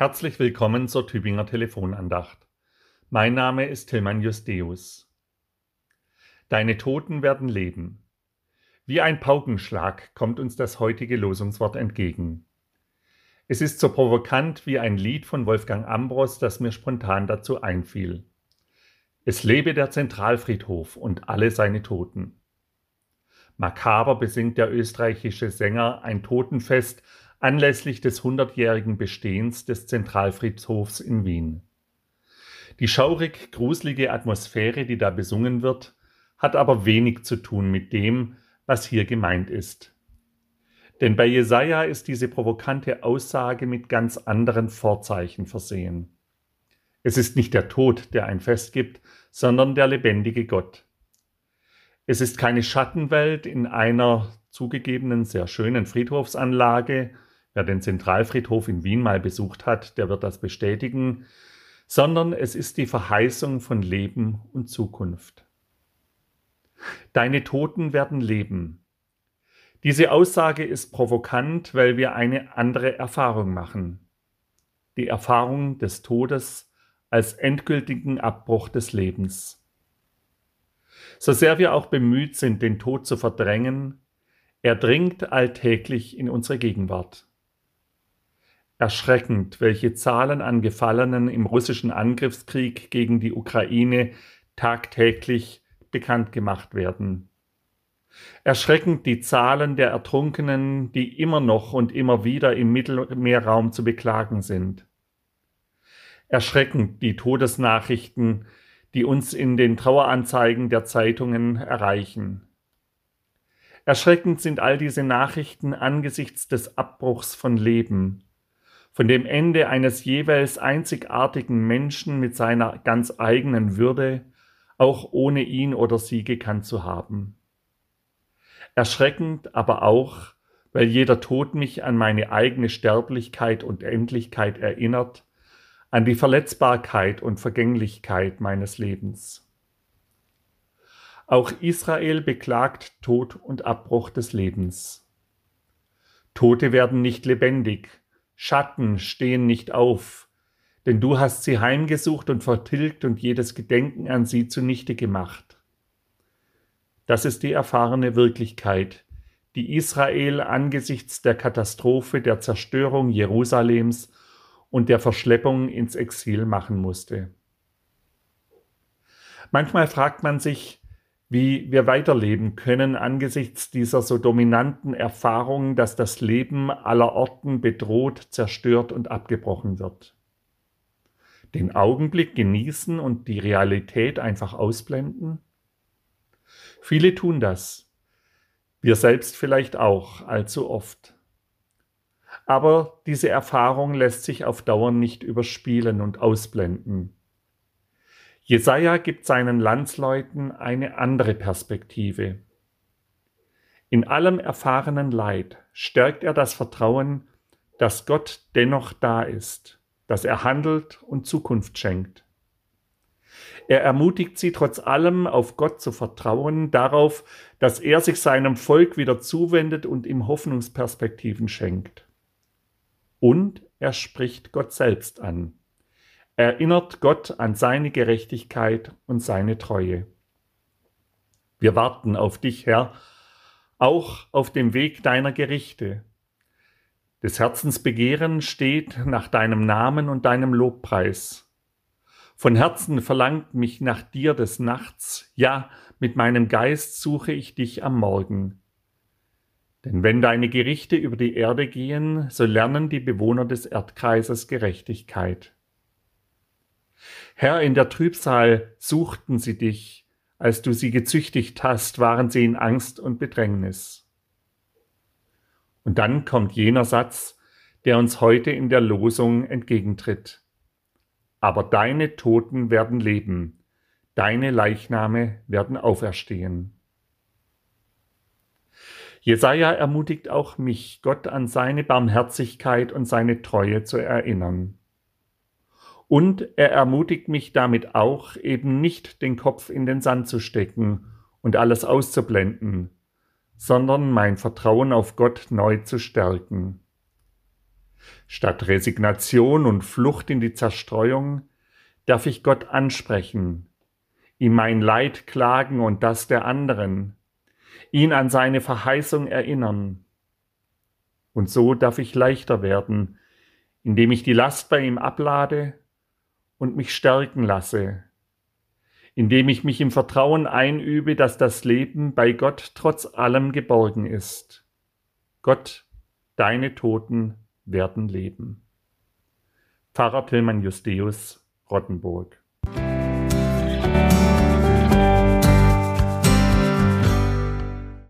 Herzlich willkommen zur Tübinger Telefonandacht. Mein Name ist Tilman Justeus. Deine Toten werden leben. Wie ein Paukenschlag kommt uns das heutige Losungswort entgegen. Es ist so provokant wie ein Lied von Wolfgang Ambros, das mir spontan dazu einfiel. Es lebe der Zentralfriedhof und alle seine Toten. Makaber besingt der österreichische Sänger ein Totenfest anlässlich des hundertjährigen Bestehens des Zentralfriedhofs in Wien. Die schaurig gruselige Atmosphäre, die da besungen wird, hat aber wenig zu tun mit dem, was hier gemeint ist. Denn bei Jesaja ist diese provokante Aussage mit ganz anderen Vorzeichen versehen. Es ist nicht der Tod, der ein Fest gibt, sondern der lebendige Gott. Es ist keine Schattenwelt in einer zugegebenen sehr schönen Friedhofsanlage, Wer den Zentralfriedhof in Wien mal besucht hat, der wird das bestätigen, sondern es ist die Verheißung von Leben und Zukunft. Deine Toten werden leben. Diese Aussage ist provokant, weil wir eine andere Erfahrung machen. Die Erfahrung des Todes als endgültigen Abbruch des Lebens. So sehr wir auch bemüht sind, den Tod zu verdrängen, er dringt alltäglich in unsere Gegenwart. Erschreckend, welche Zahlen an Gefallenen im russischen Angriffskrieg gegen die Ukraine tagtäglich bekannt gemacht werden. Erschreckend die Zahlen der Ertrunkenen, die immer noch und immer wieder im Mittelmeerraum zu beklagen sind. Erschreckend die Todesnachrichten, die uns in den Traueranzeigen der Zeitungen erreichen. Erschreckend sind all diese Nachrichten angesichts des Abbruchs von Leben, von dem Ende eines jeweils einzigartigen Menschen mit seiner ganz eigenen Würde, auch ohne ihn oder sie gekannt zu haben. Erschreckend aber auch, weil jeder Tod mich an meine eigene Sterblichkeit und Endlichkeit erinnert, an die Verletzbarkeit und Vergänglichkeit meines Lebens. Auch Israel beklagt Tod und Abbruch des Lebens. Tote werden nicht lebendig, Schatten stehen nicht auf, denn du hast sie heimgesucht und vertilgt und jedes Gedenken an sie zunichte gemacht. Das ist die erfahrene Wirklichkeit, die Israel angesichts der Katastrophe der Zerstörung Jerusalems und der Verschleppung ins Exil machen musste. Manchmal fragt man sich, wie wir weiterleben können angesichts dieser so dominanten Erfahrung, dass das Leben aller Orten bedroht, zerstört und abgebrochen wird. Den Augenblick genießen und die Realität einfach ausblenden? Viele tun das. Wir selbst vielleicht auch, allzu oft. Aber diese Erfahrung lässt sich auf Dauer nicht überspielen und ausblenden. Jesaja gibt seinen Landsleuten eine andere Perspektive. In allem erfahrenen Leid stärkt er das Vertrauen, dass Gott dennoch da ist, dass er handelt und Zukunft schenkt. Er ermutigt sie trotz allem auf Gott zu vertrauen, darauf, dass er sich seinem Volk wieder zuwendet und ihm Hoffnungsperspektiven schenkt. Und er spricht Gott selbst an erinnert Gott an seine Gerechtigkeit und seine Treue. Wir warten auf dich, Herr, auch auf dem Weg deiner Gerichte. Des Herzens Begehren steht nach deinem Namen und deinem Lobpreis. Von Herzen verlangt mich nach dir des Nachts, ja, mit meinem Geist suche ich dich am Morgen. Denn wenn deine Gerichte über die Erde gehen, so lernen die Bewohner des Erdkreises Gerechtigkeit. Herr, in der Trübsal suchten sie dich, als du sie gezüchtigt hast, waren sie in Angst und Bedrängnis. Und dann kommt jener Satz, der uns heute in der Losung entgegentritt. Aber deine Toten werden leben, deine Leichname werden auferstehen. Jesaja ermutigt auch mich, Gott an seine Barmherzigkeit und seine Treue zu erinnern. Und er ermutigt mich damit auch, eben nicht den Kopf in den Sand zu stecken und alles auszublenden, sondern mein Vertrauen auf Gott neu zu stärken. Statt Resignation und Flucht in die Zerstreuung darf ich Gott ansprechen, ihm mein Leid klagen und das der anderen, ihn an seine Verheißung erinnern. Und so darf ich leichter werden, indem ich die Last bei ihm ablade und mich stärken lasse, indem ich mich im Vertrauen einübe, dass das Leben bei Gott trotz allem geborgen ist. Gott, deine Toten werden leben. Pfarrer Tillmann Justeus, Rottenburg